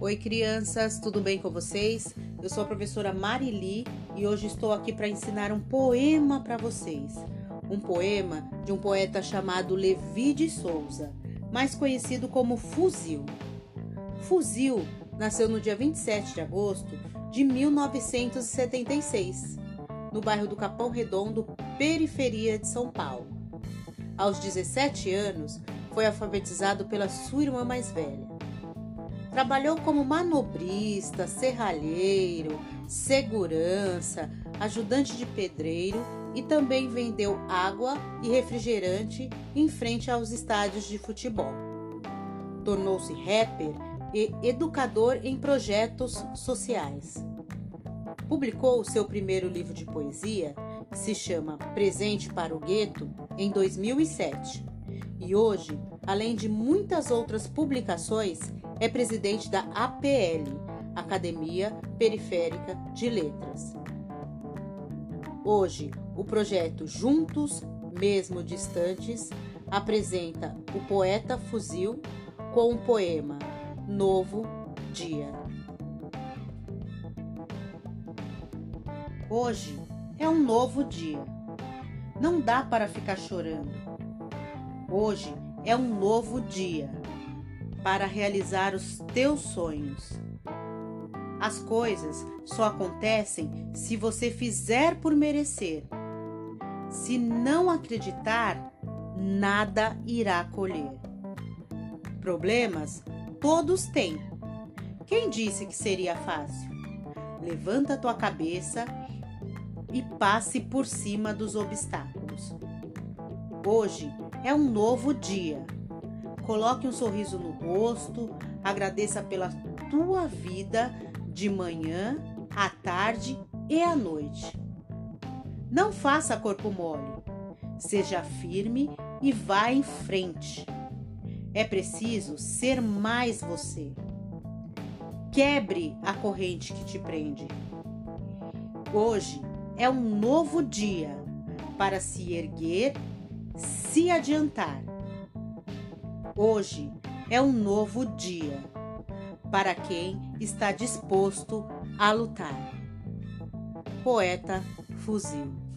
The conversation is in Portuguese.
Oi, crianças, tudo bem com vocês? Eu sou a professora Marili e hoje estou aqui para ensinar um poema para vocês. Um poema de um poeta chamado Levi de Souza, mais conhecido como Fuzil. Fuzil nasceu no dia 27 de agosto de 1976, no bairro do Capão Redondo, periferia de São Paulo. Aos 17 anos, foi alfabetizado pela sua irmã mais velha. Trabalhou como manobrista, serralheiro, segurança, ajudante de pedreiro e também vendeu água e refrigerante em frente aos estádios de futebol. Tornou-se rapper e educador em projetos sociais. Publicou seu primeiro livro de poesia, que se chama Presente para o Gueto, em 2007. E hoje, além de muitas outras publicações, é presidente da APL, Academia Periférica de Letras. Hoje, o projeto Juntos, Mesmo Distantes, apresenta o poeta Fuzil com o poema Novo Dia. Hoje é um novo dia. Não dá para ficar chorando. Hoje é um novo dia para realizar os teus sonhos. As coisas só acontecem se você fizer por merecer. Se não acreditar, nada irá colher. Problemas todos têm. Quem disse que seria fácil? Levanta tua cabeça e passe por cima dos obstáculos. Hoje é um novo dia Coloque um sorriso no rosto, agradeça pela tua vida de manhã, à tarde e à noite. Não faça corpo mole. Seja firme e vá em frente. É preciso ser mais você. Quebre a corrente que te prende. Hoje é um novo dia para se erguer, se adiantar Hoje é um novo dia para quem está disposto a lutar. Poeta Fuzil.